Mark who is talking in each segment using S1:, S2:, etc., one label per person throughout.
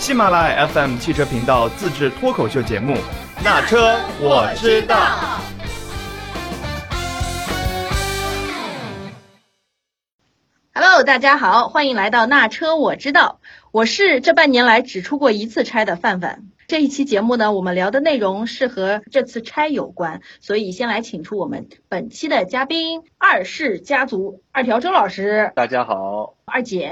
S1: 喜马拉雅 FM 汽车频道自制脱口秀节目《那车我知道》。
S2: Hello，大家好，欢迎来到《那车我知道》，我是这半年来只出过一次差的范范。这一期节目呢，我们聊的内容是和这次差有关，所以先来请出我们本期的嘉宾二世家族二条周老师。
S3: 大家好，
S2: 二姐。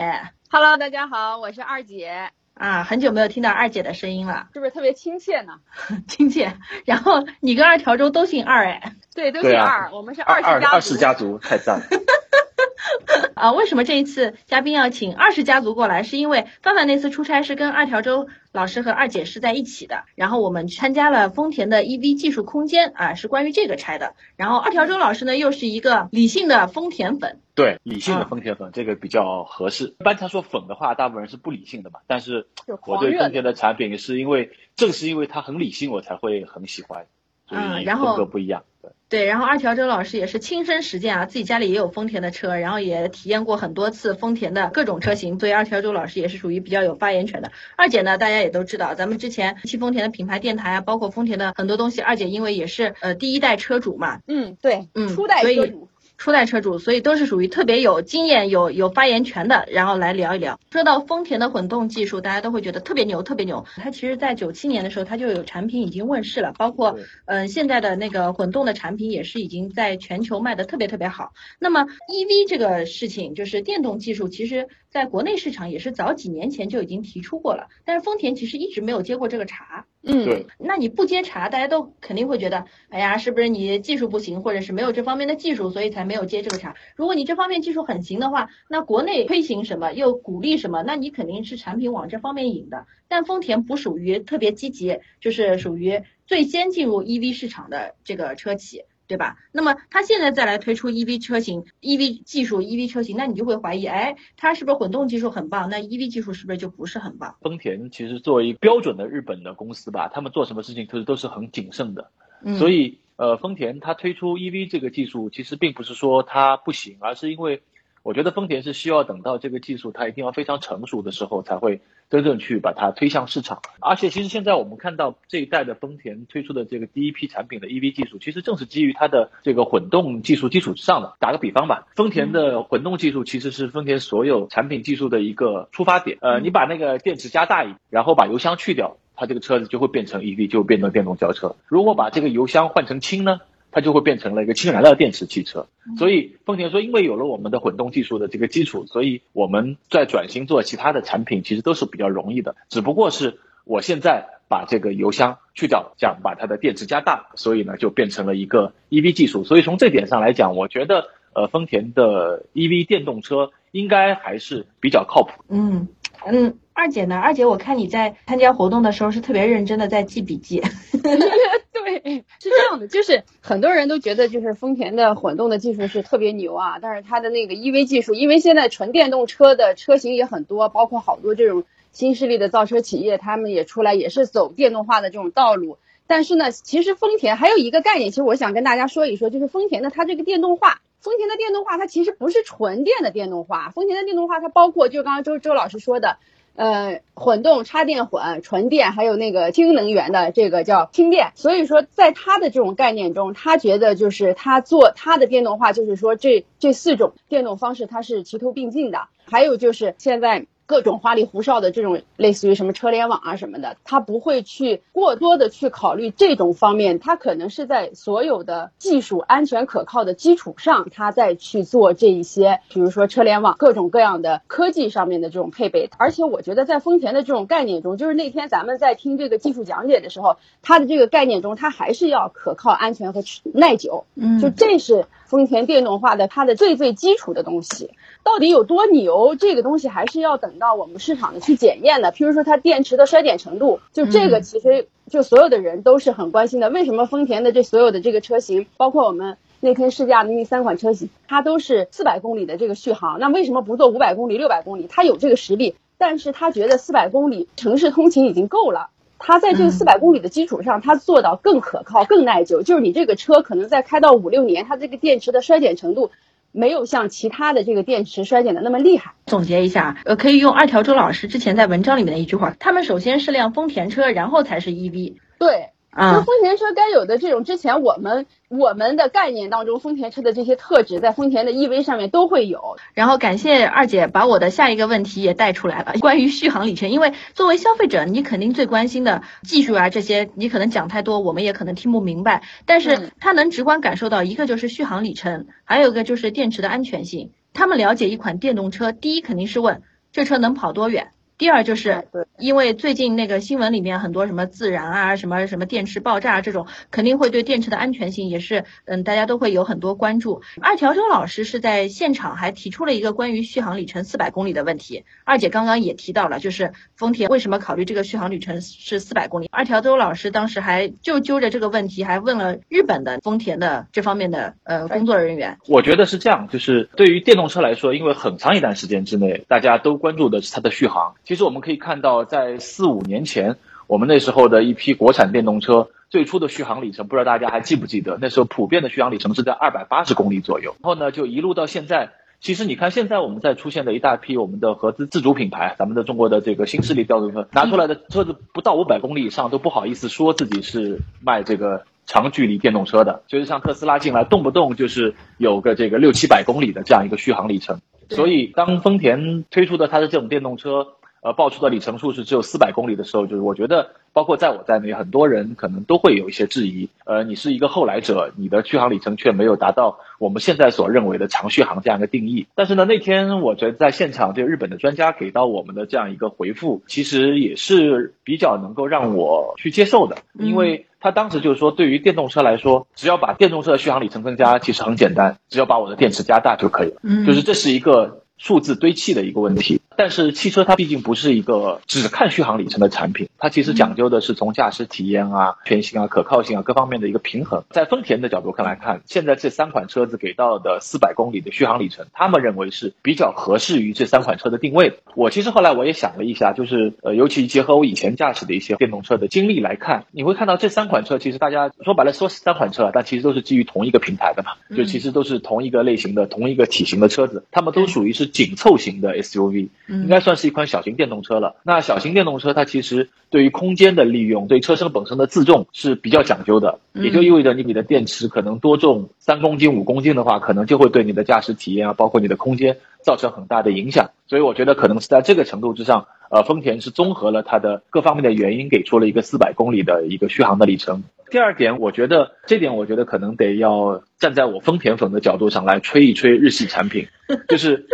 S4: Hello，大家好，我是二姐。
S2: 啊，很久没有听到二姐的声音了，
S4: 是不是特别亲切呢？
S2: 亲切。然后你跟二条周都姓二哎？
S4: 对，都姓二，啊、我们是
S3: 二
S4: 世家族。
S3: 二世家族太赞了。
S2: 啊，为什么这一次嘉宾要请二世家族过来？是因为范范那次出差是跟二条周老师和二姐是在一起的，然后我们参加了丰田的 EV 技术空间啊，是关于这个拆的。然后二条周老师呢，又是一个理性的丰田粉，
S3: 对，理性的丰田粉、嗯、这个比较合适。一般他说粉的话，大部分人是不理性的嘛。但是我对丰田的产品是因为正是因为它很理性，我才会很喜欢。
S2: 嗯，然后
S3: 风格不一样。对
S2: 对，然后二条周老师也是亲身实践啊，自己家里也有丰田的车，然后也体验过很多次丰田的各种车型，所以二条周老师也是属于比较有发言权的。二姐呢，大家也都知道，咱们之前汽丰田的品牌电台啊，包括丰田的很多东西，二姐因为也是呃第一代车主嘛，
S4: 嗯，对，
S2: 嗯，
S4: 初代车主。
S2: 初代车主，所以都是属于特别有经验、有有发言权的，然后来聊一聊。说到丰田的混动技术，大家都会觉得特别牛，特别牛。它其实，在九七年的时候，它就有产品已经问世了，包括嗯、呃、现在的那个混动的产品也是已经在全球卖的特别特别好。那么 EV 这个事情，就是电动技术，其实在国内市场也是早几年前就已经提出过了，但是丰田其实一直没有接过这个茬。
S4: 嗯，
S3: 对。
S2: 那你不接茬，大家都肯定会觉得，哎呀，是不是你技术不行，或者是没有这方面的技术，所以才没有接这个茬？如果你这方面技术很行的话，那国内推行什么又鼓励什么，那你肯定是产品往这方面引的。但丰田不属于特别积极，就是属于最先进入 EV 市场的这个车企。对吧？那么它现在再来推出 EV 车型、EV 技术、EV 车型，那你就会怀疑，哎，它是不是混动技术很棒？那 EV 技术是不是就不是很棒？
S3: 丰田其实作为标准的日本的公司吧，他们做什么事情都是都是很谨慎的。
S2: 嗯、
S3: 所以，呃，丰田它推出 EV 这个技术，其实并不是说它不行，而是因为我觉得丰田是需要等到这个技术它一定要非常成熟的时候，才会真正去把它推向市场。而且，其实现在我们看到这一代的丰田推出的这个第一批产品的 EV 技术，其实正是基于它的这个混动技术基础之上的。打个比方吧，丰田的混动技术其实是丰田所有产品技术的一个出发点。呃，你把那个电池加大一点，然后把油箱去掉，它这个车子就会变成 EV，就变成电动轿车。如果把这个油箱换成氢呢？它就会变成了一个氢燃料电池汽车，所以丰田说，因为有了我们的混动技术的这个基础，所以我们在转型做其他的产品，其实都是比较容易的。只不过是我现在把这个油箱去掉，这样把它的电池加大，所以呢就变成了一个 EV 技术。所以从这点上来讲，我觉得呃丰田的 EV 电动车应该还是比较靠谱。
S2: 嗯嗯，二姐呢？二姐，我看你在参加活动的时候是特别认真的在记笔记。
S4: 对，是这样的，就是很多人都觉得就是丰田的混动的技术是特别牛啊，但是它的那个 EV 技术，因为现在纯电动车的车型也很多，包括好多这种新势力的造车企业，他们也出来也是走电动化的这种道路。但是呢，其实丰田还有一个概念，其实我想跟大家说一说，就是丰田的它这个电动化。丰田的电动化，它其实不是纯电的电动化，丰田的电动化它包括就刚刚周周老师说的。呃，混动、插电混、纯电，还有那个氢能源的这个叫氢电。所以说，在他的这种概念中，他觉得就是他做他的电动化，就是说这这四种电动方式它是齐头并进的。还有就是现在各种花里胡哨的这种类似于什么车联网啊什么的，他不会去过多的去考虑这种方面，他可能是在所有的技术安全可靠的基础上，他再去做这一些，比如说车联网各种各样的科技上面的这种配备。而且我觉得在丰田的这种概念中，就是那天咱们在听这个技术讲解的时候，它的这个概念中，它还是要可靠、安全和耐久。
S2: 嗯，
S4: 就这是丰田电动化的它的最最基础的东西。到底有多牛，这个东西还是要等到我们市场的去检验的。譬如说它电池的衰减程度，就这个其实就所有的人都是很关心的。为什么丰田的这所有的这个车型，包括我们那天试驾的那三款车型，它都是四百公里的这个续航？那为什么不做五百公里、六百公里？它有这个实力，但是他觉得四百公里城市通勤已经够了。它在这个四百公里的基础上，它做到更可靠、更耐久。就是你这个车可能在开到五六年，它这个电池的衰减程度没有像其他的这个电池衰减的那么厉害。
S2: 总结一下，呃，可以用二条周老师之前在文章里面的一句话：他们首先是辆丰田车，然后才是 EV。
S4: 对。
S2: 啊，那
S4: 丰田车该有的这种之前我们我们的概念当中，丰田车的这些特质，在丰田的 EV 上面都会有。
S2: 然后感谢二姐把我的下一个问题也带出来了，关于续航里程。因为作为消费者，你肯定最关心的技术啊这些，你可能讲太多，我们也可能听不明白。但是他能直观感受到，一个就是续航里程，还有一个就是电池的安全性。他们了解一款电动车，第一肯定是问这车能跑多远。第二就是，因为最近那个新闻里面很多什么自燃啊，什么什么电池爆炸这种，肯定会对电池的安全性也是，嗯，大家都会有很多关注。二条周老师是在现场还提出了一个关于续航里程四百公里的问题。二姐刚刚也提到了，就是丰田为什么考虑这个续航里程是四百公里？二条周老师当时还就揪着这个问题，还问了日本的丰田的这方面的呃工作人员。
S3: 我觉得是这样，就是对于电动车来说，因为很长一段时间之内，大家都关注的是它的续航。其实我们可以看到，在四五年前，我们那时候的一批国产电动车最初的续航里程，不知道大家还记不记得？那时候普遍的续航里程是在二百八十公里左右。然后呢，就一路到现在。其实你看，现在我们在出现的一大批我们的合资自主品牌，咱们的中国的这个新势力调度车拿出来的车子不到五百公里以上都不好意思说自己是卖这个长距离电动车的。就是像特斯拉进来，动不动就是有个这个六七百公里的这样一个续航里程。所以当丰田推出的它的这种电动车，呃，报出的里程数是只有四百公里的时候，就是我觉得。包括在我在内，很多人可能都会有一些质疑。呃，你是一个后来者，你的续航里程却没有达到我们现在所认为的长续航这样一个定义。但是呢，那天我觉得在现场，这个日本的专家给到我们的这样一个回复，其实也是比较能够让我去接受的。因为他当时就是说，对于电动车来说，只要把电动车的续航里程增加，其实很简单，只要把我的电池加大就可以了。嗯，就是这是一个。数字堆砌的一个问题，但是汽车它毕竟不是一个只看续航里程的产品，它其实讲究的是从驾驶体验啊、全性啊、可靠性啊各方面的一个平衡。在丰田的角度看来看，现在这三款车子给到的四百公里的续航里程，他们认为是比较合适于这三款车的定位。我其实后来我也想了一下，就是呃，尤其结合我以前驾驶的一些电动车的经历来看，你会看到这三款车其实大家说白了说三款车，但其实都是基于同一个平台的嘛，就其实都是同一个类型的、同一个体型的车子，它们都属于是。紧凑型的 SUV，应该算是一款小型电动车了。那小型电动车它其实对于空间的利用，对车身本身的自重是比较讲究的，也就意味着你你的电池可能多重三公斤、五公斤的话，可能就会对你的驾驶体验啊，包括你的空间造成很大的影响。所以我觉得可能是在这个程度之上，呃，丰田是综合了它的各方面的原因，给出了一个四百公里的一个续航的里程。第二点，我觉得这点我觉得可能得要站在我丰田粉的角度上来吹一吹日系产品，就是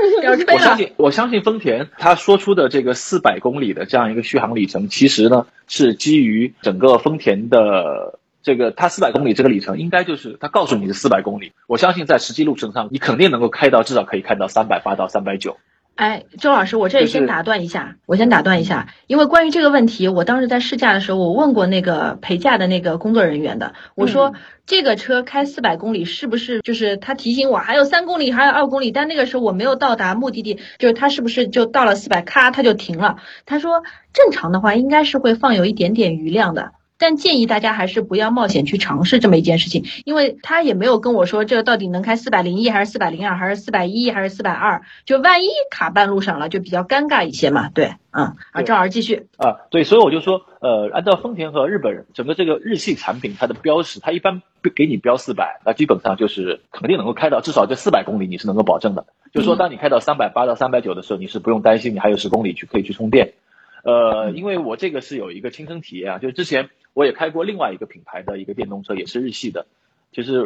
S3: 我相信我相信丰田他说出的这个四百公里的这样一个续航里程，其实呢是基于整个丰田的这个它四百公里这个里程，应该就是他告诉你是四百公里，我相信在实际路程上你肯定能够开到至少可以开到三百八到三百九。
S2: 哎，周老师，我这里先打断一下，我先打断一下，因为关于这个问题，我当时在试驾的时候，我问过那个陪驾的那个工作人员的，我说这个车开四百公里是不是就是他提醒我还有三公里，还有二公里，但那个时候我没有到达目的地，就是他是不是就到了四百，咔他就停了？他说正常的话应该是会放有一点点余量的。但建议大家还是不要冒险去尝试这么一件事情，因为他也没有跟我说这个到底能开四百零一还是四百零二还是四百一还是四百二，就万一卡半路上了，就比较尴尬一些嘛。对，嗯，啊，赵老师继续。
S3: 啊，对，所以我就说，呃，按照丰田和日本人整个这个日系产品，它的标识，它一般给你标四百，那基本上就是肯定能够开到至少这四百公里，你是能够保证的。就是说，当你开到三百八到三百九的时候，你是不用担心你还有十公里去可以去充电。呃，因为我这个是有一个亲身体验啊，就是之前。我也开过另外一个品牌的一个电动车，也是日系的，就是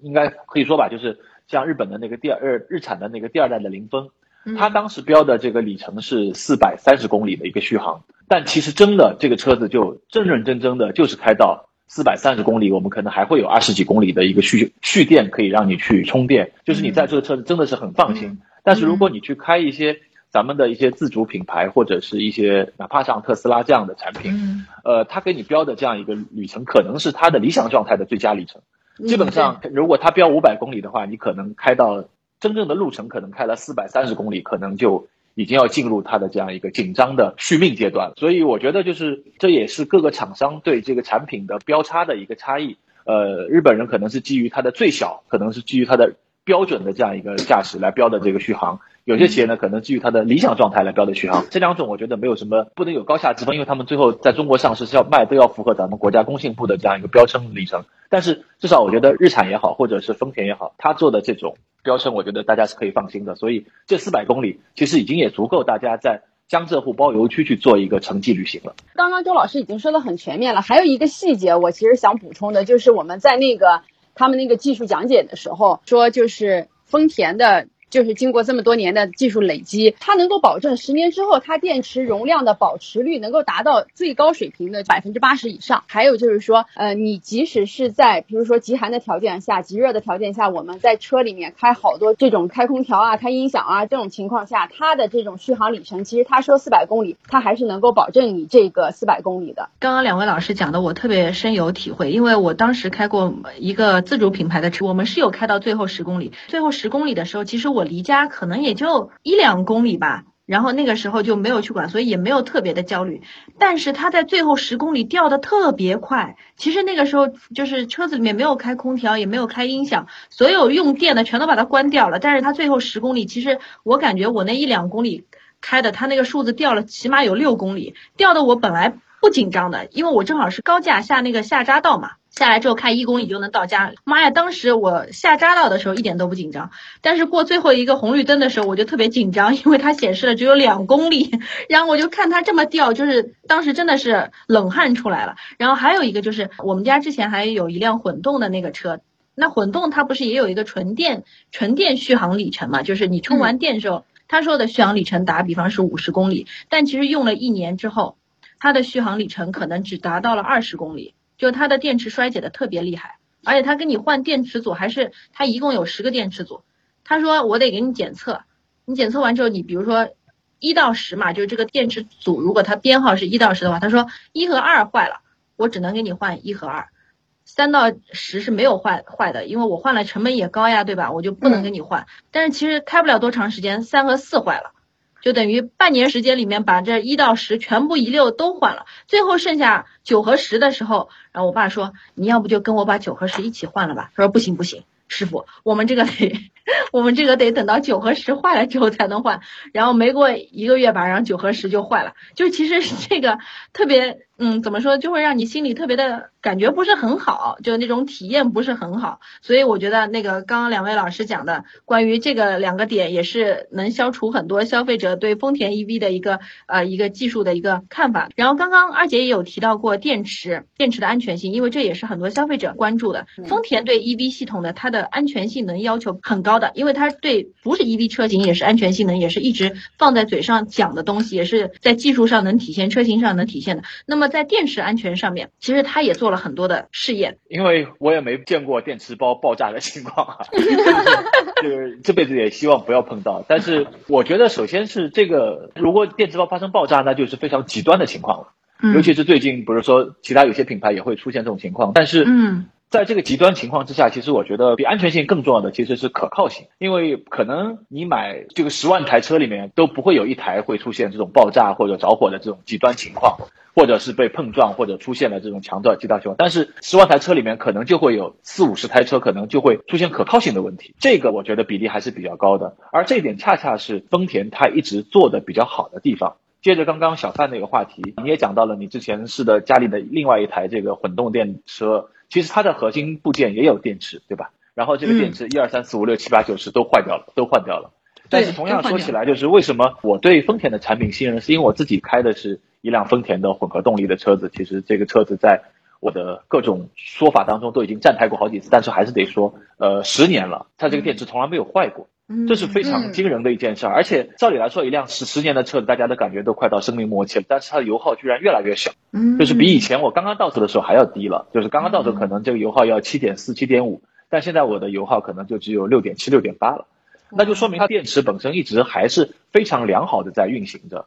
S3: 应该可以说吧，就是像日本的那个第二日产的那个第二代的凌风，它当时标的这个里程是四百三十公里的一个续航，但其实真的这个车子就认认真真的就是开到四百三十公里，我们可能还会有二十几公里的一个蓄蓄电可以让你去充电，就是你在这个车子真的是很放心。但是如果你去开一些。咱们的一些自主品牌或者是一些哪怕像特斯拉这样的产品，呃，它给你标的这样一个旅程，可能是它的理想状态的最佳里程。基本上，如果它标五百公里的话，你可能开到真正的路程，可能开了四百三十公里，可能就已经要进入它的这样一个紧张的续命阶段了。所以，我觉得就是这也是各个厂商对这个产品的标差的一个差异。呃，日本人可能是基于它的最小，可能是基于它的。标准的这样一个驾驶来标的这个续航。有些企业呢，可能基于它的理想状态来标的续航。这两种我觉得没有什么不能有高下之分，因为他们最后在中国上市是要卖都要符合咱们国家工信部的这样一个标称里程。但是至少我觉得日产也好，或者是丰田也好，它做的这种标称，我觉得大家是可以放心的。所以这四百公里其实已经也足够大家在江浙沪包邮区去做一个城际旅行了。
S4: 刚刚周老师已经说的很全面了，还有一个细节我其实想补充的，就是我们在那个他们那个技术讲解的时候说，就是丰田的。就是经过这么多年的技术累积，它能够保证十年之后它电池容量的保持率能够达到最高水平的百分之八十以上。还有就是说，呃，你即使是在比如说极寒的条件下、极热的条件下，我们在车里面开好多这种开空调啊、开音响啊这种情况下，它的这种续航里程，其实他说四百公里，它还是能够保证你这个四百公里的。
S2: 刚刚两位老师讲的，我特别深有体会，因为我当时开过一个自主品牌的车，我们是有开到最后十公里，最后十公里的时候，其实我。我离家可能也就一两公里吧，然后那个时候就没有去管，所以也没有特别的焦虑。但是它在最后十公里掉的特别快，其实那个时候就是车子里面没有开空调，也没有开音响，所有用电的全都把它关掉了。但是它最后十公里，其实我感觉我那一两公里开的，它那个数字掉了起码有六公里，掉的我本来不紧张的，因为我正好是高架下那个下匝道嘛。下来之后开一公里就能到家，妈呀！当时我下匝道的时候一点都不紧张，但是过最后一个红绿灯的时候我就特别紧张，因为它显示了只有两公里，然后我就看它这么掉，就是当时真的是冷汗出来了。然后还有一个就是我们家之前还有一辆混动的那个车，那混动它不是也有一个纯电纯电续航里程嘛？就是你充完电之后，他说的续航里程打比方是五十公里，但其实用了一年之后，它的续航里程可能只达到了二十公里。就它的电池衰减的特别厉害，而且它跟你换电池组还是它一共有十个电池组，他说我得给你检测，你检测完之后你比如说一到十嘛，就是这个电池组如果它编号是一到十的话，他说一和二坏了，我只能给你换一和二，三到十是没有坏坏的，因为我换了成本也高呀，对吧？我就不能给你换，但是其实开不了多长时间，三和四坏了。就等于半年时间里面把这一到十全部一溜都换了，最后剩下九和十的时候，然后我爸说你要不就跟我把九和十一起换了吧？他说不行不行，师傅，我们这个得 我们这个得等到九和十坏了之后才能换。然后没过一个月吧，然后九和十就坏了。就其实这个特别。嗯，怎么说就会让你心里特别的感觉不是很好，就那种体验不是很好。所以我觉得那个刚刚两位老师讲的关于这个两个点，也是能消除很多消费者对丰田 EV 的一个呃一个技术的一个看法。然后刚刚二姐也有提到过电池，电池的安全性，因为这也是很多消费者关注的。丰田对 EV 系统的它的安全性能要求很高的，因为它对不是 EV 车型也是安全性能也是一直放在嘴上讲的东西，也是在技术上能体现，车型上能体现的。那么在电池安全上面，其实他也做了很多的试验。
S3: 因为我也没见过电池包爆炸的情况啊，就是这辈子也希望不要碰到。但是我觉得，首先是这个，如果电池包发生爆炸，那就是非常极端的情况了。尤其是最近，不是说其他有些品牌也会出现这种情况，但是嗯。在这个极端情况之下，其实我觉得比安全性更重要的其实是可靠性，因为可能你买这个十万台车里面都不会有一台会出现这种爆炸或者着火的这种极端情况，或者是被碰撞或者出现了这种强的极端情况。但是十万台车里面可能就会有四五十台车可能就会出现可靠性的问题，这个我觉得比例还是比较高的。而这一点恰恰是丰田它一直做的比较好的地方。接着刚刚小范那个话题，你也讲到了你之前试的家里的另外一台这个混动电车。其实它的核心部件也有电池，对吧？然后这个电池一二三四五六七八九十都坏掉了，都换掉了。但是同样说起来，就是为什么我对丰田的产品信任，是因为我自己开的是一辆丰田的混合动力的车子。其实这个车子在我的各种说法当中都已经站台过好几次，但是还是得说，呃，十年了，它这个电池从来没有坏过。这是非常惊人的一件事，而且照理来说，一辆十十年的车子，大家的感觉都快到生命末期了，但是它的油耗居然越来越小，就是比以前我刚刚到手的时候还要低了，就是刚刚到手可能这个油耗要七点四、七点五，但现在我的油耗可能就只有六点七、六点八了，那就说明它电池本身一直还是非常良好的在运行着。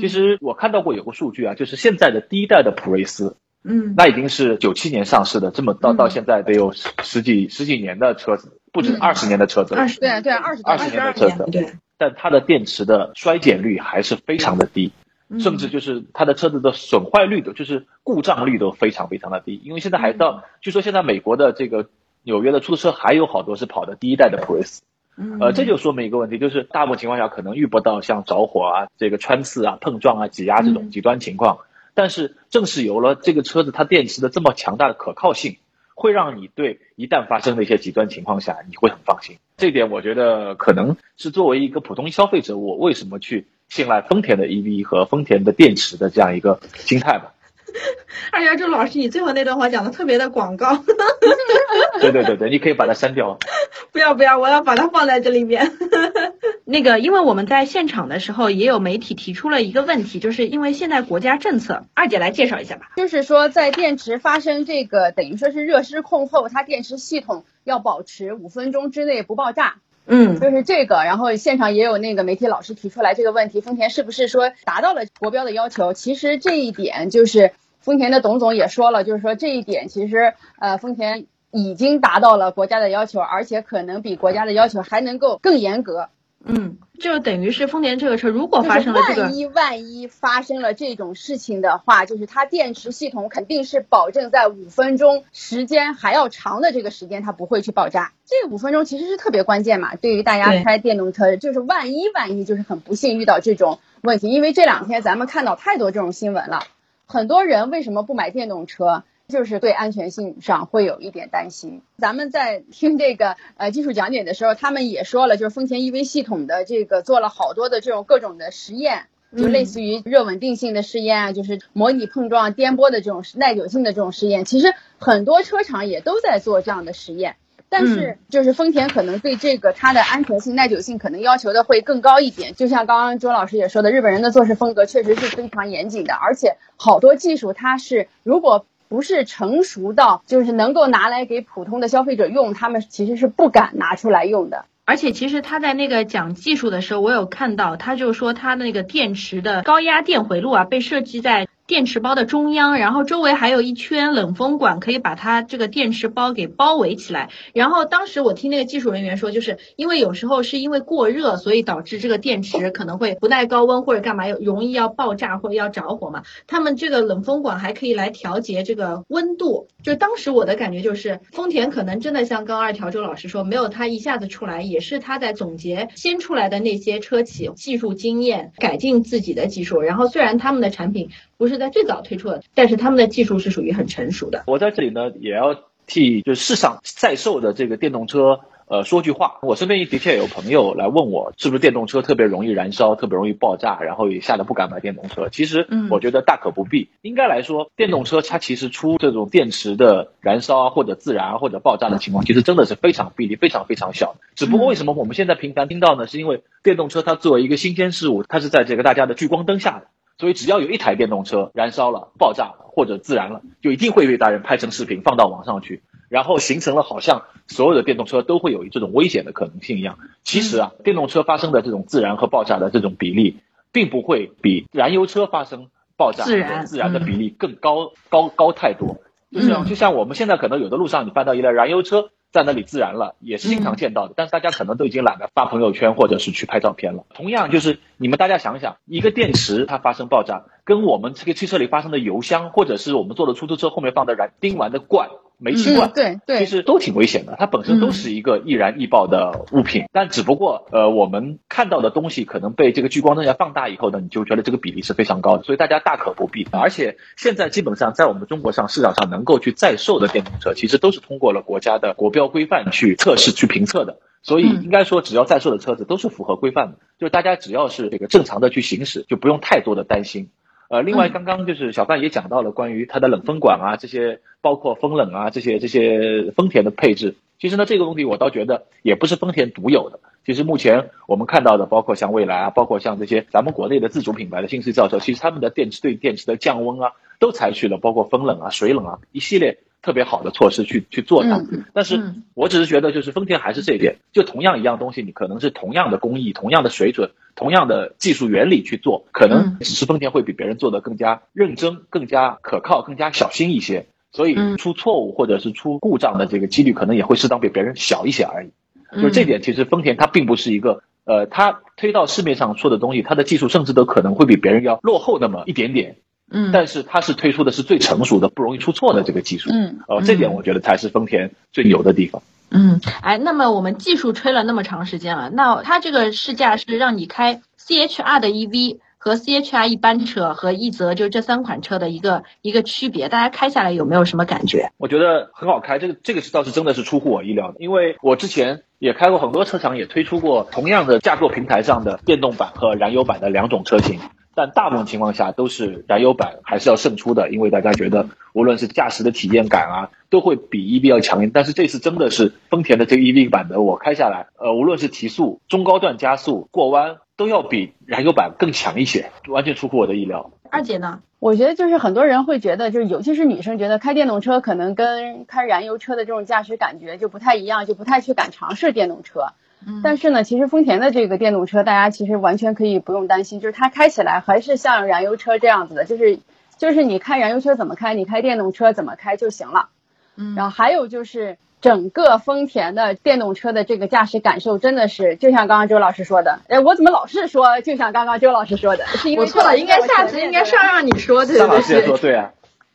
S3: 其实我看到过有个数据啊，就是现在的第一代的普锐斯，
S2: 嗯，
S3: 那已经是九七年上市的，这么到到现在得有十十几十几年的车子。不止二十年的车子，
S4: 二十对对二十
S3: 二十年的车子，
S2: 对，
S3: 但它的电池的衰减率还是非常的低，甚至就是它的车子的损坏率的，就是故障率都非常非常的低。因为现在还到，据说现在美国的这个纽约的出租车还有好多是跑的第一代的普锐斯。
S2: 嗯。
S3: 呃，这就说明一个问题，就是大部分情况下可能遇不到像着火啊、这个穿刺啊、碰撞啊、挤压这种
S2: 嗯。
S3: 极端情况。但是正是有了这个车子它电池的这么强大的可靠性，会让你对一旦发生的一些极端情况下，你会很放心。这点我觉得可能是作为一个普通消费者，我为什么去信赖丰田的 EV 和丰田的电池的这样一个心态吧。
S2: 二丫周老师，你最后那段话讲的特别的广告，
S3: 对对对对，你可以把它删掉。
S2: 不要不要，我要把它放在这里面。那个，因为我们在现场的时候，也有媒体提出了一个问题，就是因为现在国家政策，二姐来介绍一下吧。
S4: 就是说，在电池发生这个等于说是热失控后，它电池系统要保持五分钟之内不爆炸，
S2: 嗯
S4: 就是这个。然后现场也有那个媒体老师提出来这个问题，丰田是不是说达到了国标的要求？其实这一点就是丰田的董总也说了，就是说这一点其实呃丰田已经达到了国家的要求，而且可能比国家的要求还能够更严格。
S2: 嗯，就等于是丰田这个车如果发生了这个
S4: 万，一万一发生了这种事情的话，就是它电池系统肯定是保证在五分钟时间还要长的这个时间，它不会去爆炸。这五分钟其实是特别关键嘛，对于大家开电动车，就是万一万一就是很不幸遇到这种问题，因为这两天咱们看到太多这种新闻了，很多人为什么不买电动车？就是对安全性上会有一点担心。咱们在听这个呃技术讲解的时候，他们也说了，就是丰田 EV 系统的这个做了好多的这种各种的实验，就类似于热稳定性的试验啊，就是模拟碰撞、颠簸的这种耐久性的这种实验。其实很多车厂也都在做这样的实验。但是，就是丰田可能对这个它的安全性、耐久性可能要求的会更高一点。就像刚刚周老师也说的，日本人的做事风格确实是非常严谨的，而且好多技术它是如果不是成熟到就是能够拿来给普通的消费者用，他们其实是不敢拿出来用的。
S2: 而且其实他在那个讲技术的时候，我有看到，他就说他那个电池的高压电回路啊，被设计在电池包的中央，然后周围还有一圈冷风管，可以把它这个电池包给包围起来。然后当时我听那个技术人员说，就是因为有时候是因为过热，所以导致这个电池可能会不耐高温或者干嘛，容易要爆炸或者要着火嘛。他们这个冷风管还可以来调节这个温度。就当时我的感觉就是，丰田可能真的像刚二条周老师说，没有他一下子出来，也是他在总结先出来的那些车企技术经验，改进自己的技术。然后虽然他们的产品不是在最早推出的，但是他们的技术是属于很成熟的。
S3: 我在这里呢，也要替就是市场在售的这个电动车。呃，说句话，我身边的确有朋友来问我，是不是电动车特别容易燃烧，特别容易爆炸，然后也吓得不敢买电动车。其实，
S2: 嗯
S3: 我觉得大可不必。应该来说，电动车它其实出这种电池的燃烧啊，或者自燃啊，或者爆炸的情况，其实真的是非常比例非常非常小。只不过为什么我们现在频繁听到呢？是因为电动车它作为一个新鲜事物，它是在这个大家的聚光灯下的。所以只要有一台电动车燃烧了、爆炸了或者自燃了，就一定会被大人拍成视频放到网上去，然后形成了好像所有的电动车都会有这种危险的可能性一样。其实啊，电动车发生的这种自燃和爆炸的这种比例，并不会比燃油车发生爆炸
S2: 自燃
S3: 和自燃的比例更高、高高太多。就像
S2: 嗯
S3: 就像我们现在可能有的路上你翻到一辆燃油车在那里自燃了，也是经常见到的，但是大家可能都已经懒得发朋友圈或者是去拍照片了。同样就是你们大家想想，一个电池它发生爆炸，跟我们这个汽车里发生的油箱，或者是我们坐的出租车后面放的燃丁烷的罐、煤气罐
S4: 嗯，，对对
S3: 其，实都挺危险的，它本身都是一个易燃易爆的物品，但只不过呃，我们看到的东西可能被这个聚光灯下放大以后呢，你就觉得这个比例是非常高的，所以大家大可不必。而且现在基本上在我们中国上市场上能够去在售的电动车，其实都是通过了国家的国标规范去测试、去评测的。所以
S2: 嗯
S3: 应该说，只要在售的车子都是符合规范的，就是大家只要是这个正常的去行驶，就不用太多的担心。呃，另外
S2: 嗯
S3: 刚刚就是小范也讲到了关于它的冷风管啊，这些包括风冷啊这些这些丰田的配置。其实呢，这个问题我倒觉得也不是丰田独有的。其实目前我们看到的，包括像蔚来啊，包括像这些咱们国内的自主品牌的新势力造车，其实他们的电池对电池的降温啊，都采取了包括风冷啊、水冷啊一系列特别好的措施去去做它。
S4: 嗯
S3: 但是
S2: 嗯
S3: 我只是觉得，就是丰田还是这一点，就同样一样东西，你可能是同样的工艺、同样的水准、同样的技术原理去做，可能
S2: 嗯
S3: 只是丰田会比别人做的更加认真、更加可靠、更加小心一些，所以
S2: 嗯
S3: 出错误或者是出故障的这个几率可能也会适当比别人小一些而已。就这点，其实丰田它并不是一个。呃，它推到市面上出的东西，它的技术甚至都可能会比别人要落后那么一点点。
S2: 嗯
S3: 但是它是推出的是最成熟的、不容易出错的这个技术。
S4: 嗯，
S3: 呃，这点我觉得才是丰田最牛的地方。
S2: 嗯，哎，那么我们技术吹了那么长时间了，那它这个试驾是让你开 CHR 的 EV 和 CHR 一般车和奕泽就这三款车的一个一个区别，大家开下来有没有什么感觉？
S3: 我觉得很好开，这个这个是倒是真的是出乎我意料的，因为我之前也开过很多车厂，也推出过同样的架构平台上的电动版和燃油版的两种车型，但大部分情况下都是燃油版还是要胜出的，因为大家觉得无论是驾驶的体验感啊，都会比 EV 要强一点。但是这次真的是丰田的这个 EV 版的，我开下来，呃，无论是提速、中高段加速、过弯，都要比燃油版更强一些，完全出乎我的意料。
S2: 二姐呢？
S4: 我觉得就是很多人会觉得，就是尤其是女生觉得开电动车可能跟开燃油车的这种驾驶感觉就不太一样，就不太去敢尝试电动车。
S2: 嗯。
S4: 但是呢，其实丰田的这个电动车，大家其实完全可以不用担心，就是它开起来还是像燃油车这样子的，就是就是你开燃油车怎么开，你开电动车怎么开就行了。
S2: 嗯。
S4: 然后还有就是整个丰田的电动车的这个驾驶感受，真的是就像刚刚周老师说的，哎，我怎么老是说就像刚刚周老师说的，是因为
S2: 我错了，应该下次应该上让你说，对对
S3: 张老师说
S2: 对，
S3: 对啊，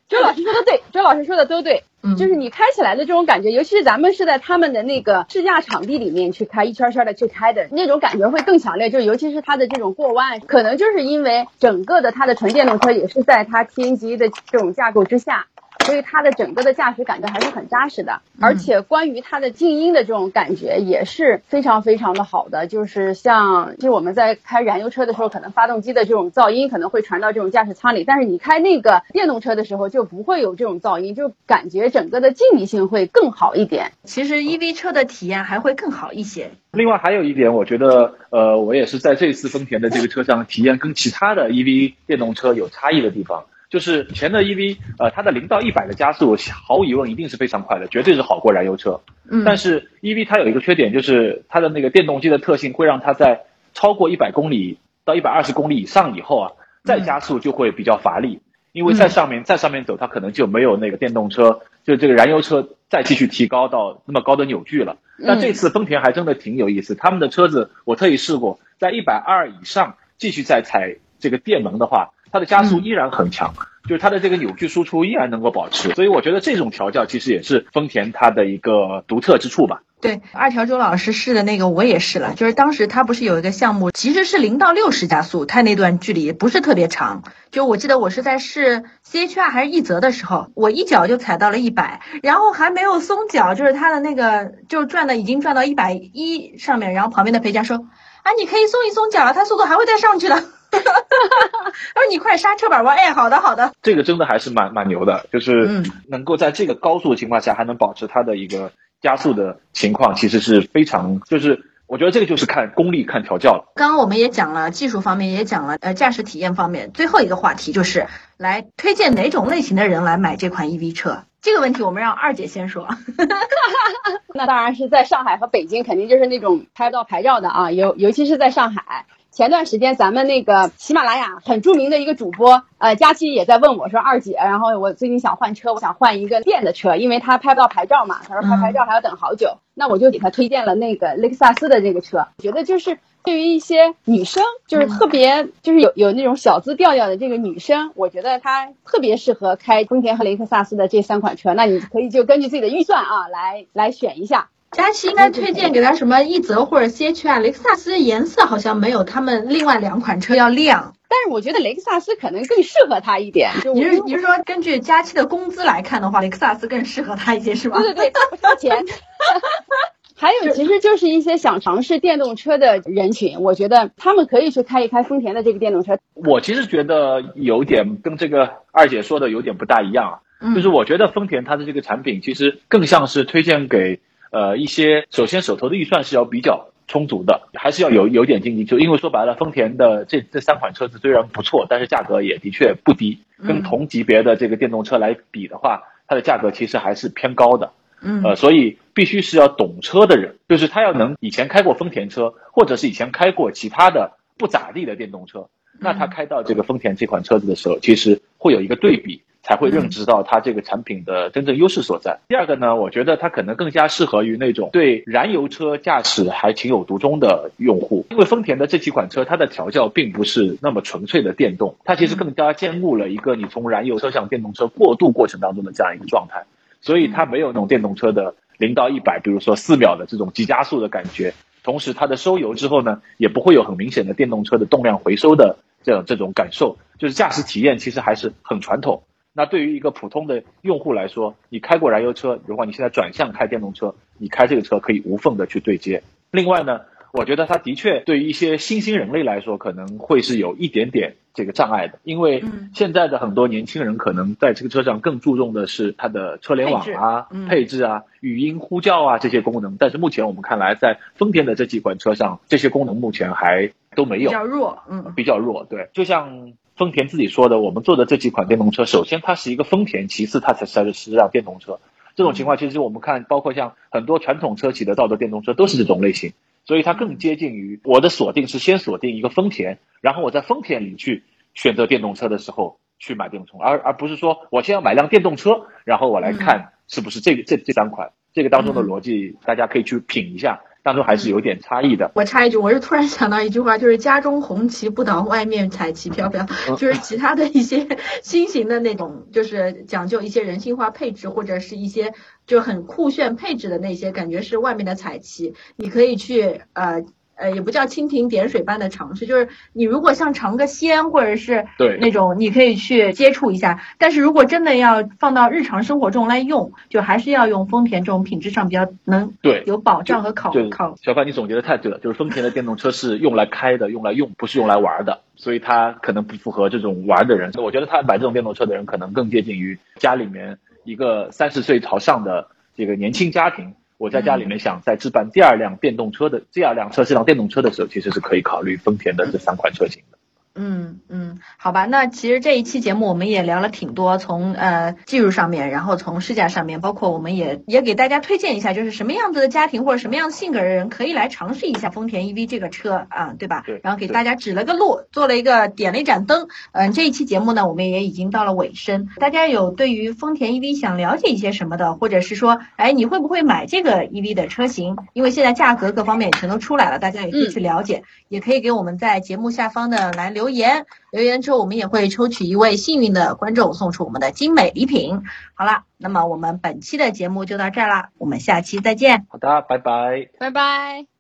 S4: 周老师说的对，周老师说的都对，就是你开起来的这种感觉，尤其是咱们是在他们的那个试驾场地里面去开，一圈圈的去开的那种感觉会更强烈。就尤其是它的这种过弯，可能就是因为整个的它的纯电动车也是在它 T N G 的这种架构之下。所以它的整个的驾驶感觉还是很扎实的，而且关于它的静音的这种感觉也是非常非常的好的。就是像，就是我们在开燃油车的时候，可能发动机的这种噪音可能会传到这种驾驶舱里，但是你开那个电动车的时候就不会有这种噪音，就感觉整个的静谧性会更好一点。
S2: 其实 EV 车的体验还会更好一些。
S3: 另外还有一点，我觉得，呃，我也是在这次丰田的这个车上体验跟其他的 EV 电动车有差异的地方，就是前的 EV，呃，它的零到一百的加速，毫无疑问一定是非常快的，绝对是好过燃油车。
S2: 嗯，
S3: 但是 EV 它有一个缺点，就是它的那个电动机的特性会让它在超过一百公里到一百二十公里以上以后啊，再加速就会比较乏力，因为在上面在上面走，它可能就没有那个电动车，就这个燃油车再继续提高到那么高的扭矩了。但这次丰田还真的挺有意思，他们的车子我特意试过，在一百二以上继续再踩这个电门的话，它的加速依然很强。就是它的这个扭矩输出依然能够保持，所以我觉得这种调教其实也是丰田它的一个独特之处吧。
S2: 对，二条周老师试的那个我也试了，就是当时他不是有一个项目，其实是零到六十加速，它那段距离不是特别长。就我记得我是在试 CHR 还是一泽的时候，我一脚就踩到了一百，然后还没有松脚，就是它的那个就转的已经转到一百一上面，然后旁边的陪驾说啊，你可以松一松脚了，它速度还会再上去的。他说你快刹车吧，我哎，好的好的。
S3: 这个真的还是蛮蛮牛的，就是
S2: 嗯
S3: 能够在这个高速的情况下还能保持它的一个加速的情况，其实是非常，就是我觉得这个就是看功力、看调教了。
S2: 刚刚我们也讲了技术方面，也讲了呃驾驶体验方面，最后一个话题就是来推荐哪种类型的人来买这款 EV 车。这个问题我们让二姐先说。
S4: 那当然是在上海和北京，肯定就是那种拍不到牌照的啊，尤尤其是在上海。前段时间咱们那个喜马拉雅很著名的一个主播，呃，佳期也在问我说，二姐，然后我最近想换车，我想换一个电的车，因为他拍不到牌照嘛，他说拍牌照还要等好久，那我就给他推荐了那个雷克萨斯的这个车，觉得就是对于一些女生，就是特别就是有有那种小资调调的这个女生，我觉得她特别适合开丰田和雷克萨斯的这三款车，那你可以就根据自己的预算啊来来选一下。
S2: 佳琪应该推荐给他什么奕泽或者 CHR，雷克萨斯颜色好像没有他们另外两款车要亮。
S4: 但是我觉得雷克萨斯可能更适合他一点。就
S2: 你是你是说根据佳期的工资来看的话，雷克萨斯更适合他一些是吧？
S4: 对对对，他不烧钱。还有，其实就是一些想尝试电动车的人群，我觉得他们可以去开一开丰田的这个电动车。
S3: 我其实觉得有点跟这个二姐说的有点不大一样啊，
S2: 嗯
S3: 就是我觉得丰田它的这个产品其实更像是推荐给呃一些首先手头的预算是要比较充足的，还是要有有点经济，就因为说白了，丰田的这这三款车子虽然不错，但是价格也的确不低，跟
S2: 嗯
S3: 同级别的这个电动车来比的话，它的价格其实还是偏高的。
S2: 嗯
S3: 呃，所以必须是要懂车的人，就是他要能以前开过丰田车，或者是以前开过其他的不咋地的电动车，那他开到这个丰田这款车子的时候，其实会有一个对比，才会认知到它这个产品的真正优势所在。第二个呢，我觉得它可能更加适合于那种对燃油车驾驶还情有独钟的用户，因为丰田的这几款车，它的调教并不是那么纯粹的电动，它其实更加兼顾了一个你从燃油车向电动车过渡过程当中的这样一个状态，所以它没有那种电动车的零到一百，比如说四秒的这种急加速的感觉。同时，它的收油之后呢，也不会有很明显的电动车的动量回收的这样这种感受，就是驾驶体验其实还是很传统。那对于一个普通的用户来说，你开过燃油车，如果你现在转向开电动车，你开这个车可以无缝的去对接。另外呢，我觉得它的确对于一些新兴人类来说，可能会是有一点点。这个障碍的，因为现在的很多年轻人可能在这个车上更注重的是它的车联网啊、配置啊、语音呼叫啊这些功能。但是目前我们看来，在丰田的这几款车上，这些功能目前还都没有，
S2: 比较弱，嗯，
S3: 比较弱。对，就像丰田自己说的，我们做的这几款电动车，首先它是一个丰田，其次它才是实际上电动车。这种情况其实我们看，包括像很多传统车企的造的电动车都是这种类型。所以它更接近于我的锁定是先锁定一个丰田，然后我在丰田里去选择电动车的时候去买电动车，而而不是说我先要买辆电动车，然后我来看是不是这个这这三款，这个当中的逻辑大家可以去品一下。当中还是有点差异的。
S2: 我插一句，我是突然想到一句话，就是“家中红旗不倒，外面彩旗飘飘”，就是其他的一些新型的那种，就是讲究一些人性化配置或者是一些就很酷炫配置的那些，感觉是外面的彩旗，你可以去呃。呃，也不叫蜻蜓点水般的尝试，就是你如果像尝个鲜，或者是
S3: 对
S2: 那种你可以去接触一下。但是如果真的要放到日常生活中来用，就还是要用丰田这种品质上比较能
S3: 对
S2: 有保障和考考。
S3: 小范，你总结的太对了，就是丰田的电动车是用来开的，用来用，不是用来玩的，所以它可能不符合这种玩的人。我觉得他买这种电动车的人，可能更接近于家里面一个三十岁朝上的这个年轻家庭。我在家里面想再置办第二辆电动车的第二辆车，这辆电动车的时候，其实是可以考虑丰田的这三款车型的。
S2: 嗯嗯，好吧，那其实这一期节目我们也聊了挺多，从呃技术上面，然后从试驾上面，包括我们也也给大家推荐一下，就是什么样子的家庭或者什么样性格的人可以来尝试一下丰田 EV 这个车啊，对吧？
S3: 对。
S2: 然后给大家指了个路，做了一个点了一盏灯。嗯，这一期节目呢，我们也已经到了尾声。大家有对于丰田 EV 想了解一些什么的，或者是说，哎，你会不会买这个 EV 的车型？因为现在价格各方面也全都出来了，大家也可以去了解，也可以给我们在节目下方的来留言。留言之后，我们也会抽取一位幸运的观众，送出我们的精美礼品。好了，那么我们本期的节目就到这儿啦，我们下期再见。
S3: 好的，拜拜，
S4: 拜拜。